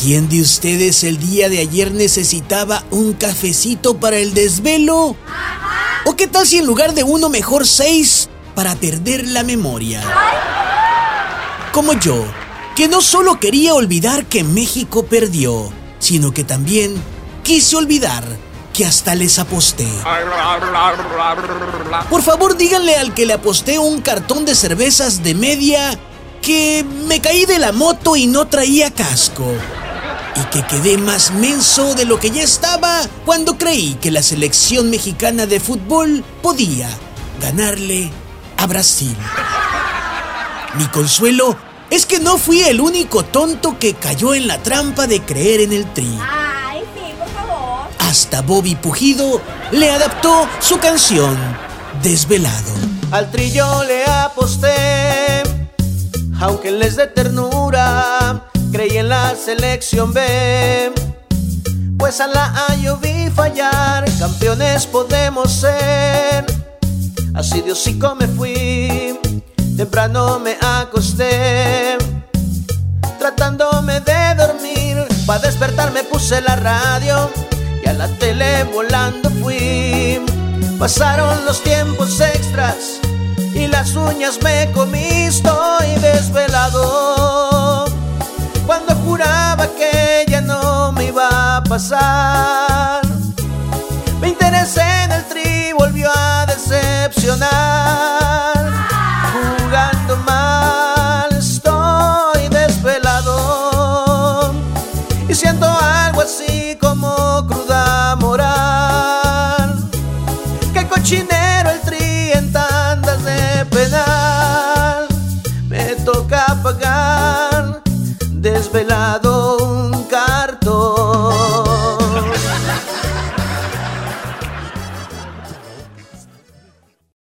¿Quién de ustedes el día de ayer necesitaba un cafecito para el desvelo? ¿O qué tal si en lugar de uno mejor seis para perder la memoria? Como yo, que no solo quería olvidar que México perdió, sino que también quise olvidar que hasta les aposté. Por favor, díganle al que le aposté un cartón de cervezas de media que me caí de la moto y no traía casco. Y que quedé más menso de lo que ya estaba cuando creí que la selección mexicana de fútbol podía ganarle a Brasil. Mi consuelo es que no fui el único tonto que cayó en la trampa de creer en el tri. Ay, sí, por favor. Hasta Bobby Pujido le adaptó su canción Desvelado. Al trillo le aposté, aunque les dé ternura, creí en la selección B. Pues a la A vi fallar, campeones podemos ser. Así de hocico me fui, temprano me acosté, tratándome de dormir. Para despertar me puse la radio y a la tele volando fui. Pasaron los tiempos extras y las uñas me comí, estoy desvelado. Pasar, me interesé en el tri, volvió a decepcionar. Jugando mal, estoy desvelado y siento algo así como cruda moral. Que cochinero el tri en tandas de penal, me toca pagar desvelado.